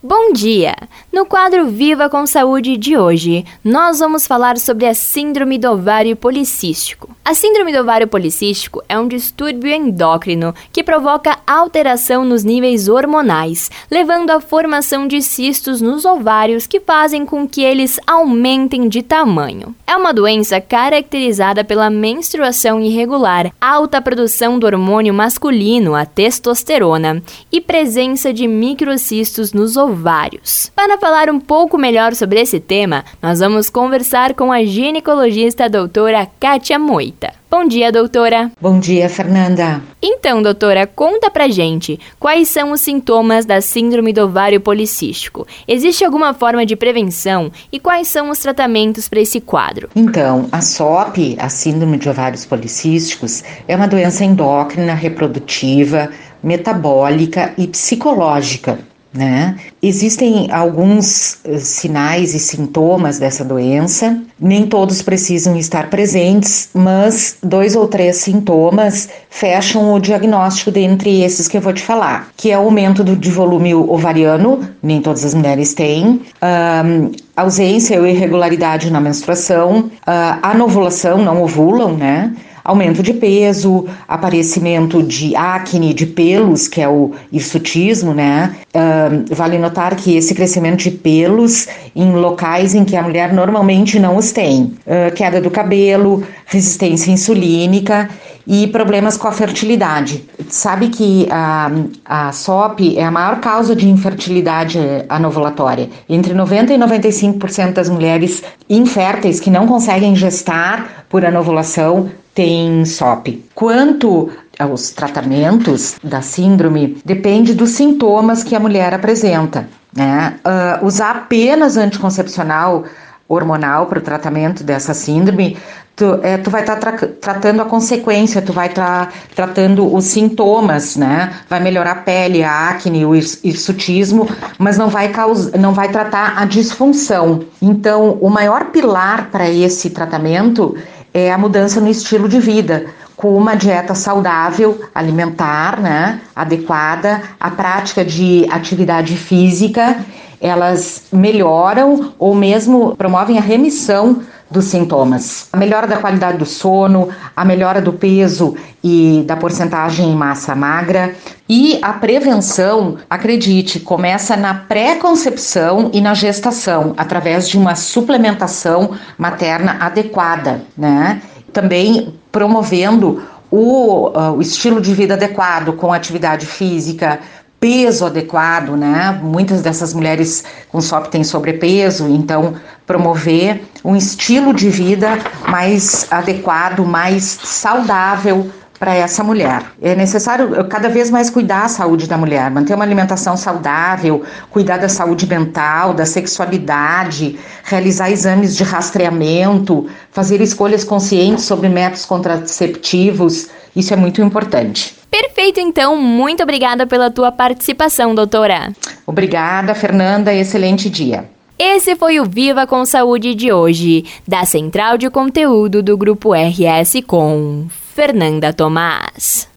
Bom dia! No quadro Viva com Saúde de hoje, nós vamos falar sobre a Síndrome do Ovário Policístico. A Síndrome do Ovário Policístico é um distúrbio endócrino que provoca alteração nos níveis hormonais, levando à formação de cistos nos ovários que fazem com que eles aumentem de tamanho. É uma doença caracterizada pela menstruação irregular, alta produção do hormônio masculino, a testosterona, e presença de microcistos nos ovários. Para falar um pouco melhor sobre esse tema, nós vamos conversar com a ginecologista doutora Kátia Moita. Bom dia, doutora. Bom dia, Fernanda. Então, doutora, conta pra gente quais são os sintomas da síndrome do ovário policístico. Existe alguma forma de prevenção e quais são os tratamentos para esse quadro? Então, a SOP, a síndrome de ovários policísticos, é uma doença endócrina, reprodutiva, metabólica e psicológica né? Existem alguns eh, sinais e sintomas dessa doença, nem todos precisam estar presentes, mas dois ou três sintomas fecham o diagnóstico dentre esses que eu vou te falar, que é aumento do, de volume ovariano, nem todas as mulheres têm, um, ausência ou irregularidade na menstruação, uh, anovulação, não ovulam, né? Aumento de peso, aparecimento de acne, de pelos, que é o hirsutismo, né? Vale notar que esse crescimento de pelos em locais em que a mulher normalmente não os tem, uh, queda do cabelo, resistência insulínica e problemas com a fertilidade. Sabe que a, a SOP é a maior causa de infertilidade anovulatória. Entre 90 e 95% das mulheres inférteis que não conseguem gestar por anovulação tem SOP. Quanto aos tratamentos da síndrome, depende dos sintomas que a mulher apresenta. Né? Uh, usar apenas anticoncepcional hormonal para o tratamento dessa síndrome, tu, é, tu vai estar tá tra tratando a consequência, tu vai estar tá tratando os sintomas, né? Vai melhorar a pele, a acne, o hirsutismo, mas não vai, causar, não vai tratar a disfunção. Então, o maior pilar para esse tratamento é a mudança no estilo de vida, com uma dieta saudável, alimentar, né, adequada, a prática de atividade física, elas melhoram ou mesmo promovem a remissão dos sintomas. A melhora da qualidade do sono, a melhora do peso e da porcentagem em massa magra. E a prevenção, acredite, começa na pré-concepção e na gestação, através de uma suplementação materna adequada, né? Também promovendo o, uh, o estilo de vida adequado, com atividade física, peso adequado, né? Muitas dessas mulheres com SOP têm sobrepeso, então promover um estilo de vida mais adequado, mais saudável para essa mulher. É necessário cada vez mais cuidar da saúde da mulher, manter uma alimentação saudável, cuidar da saúde mental, da sexualidade, realizar exames de rastreamento, fazer escolhas conscientes sobre métodos contraceptivos. Isso é muito importante. Perfeito, então. Muito obrigada pela tua participação, doutora. Obrigada, Fernanda. Excelente dia. Esse foi o Viva com Saúde de hoje, da Central de Conteúdo do Grupo RS com Fernanda Tomás.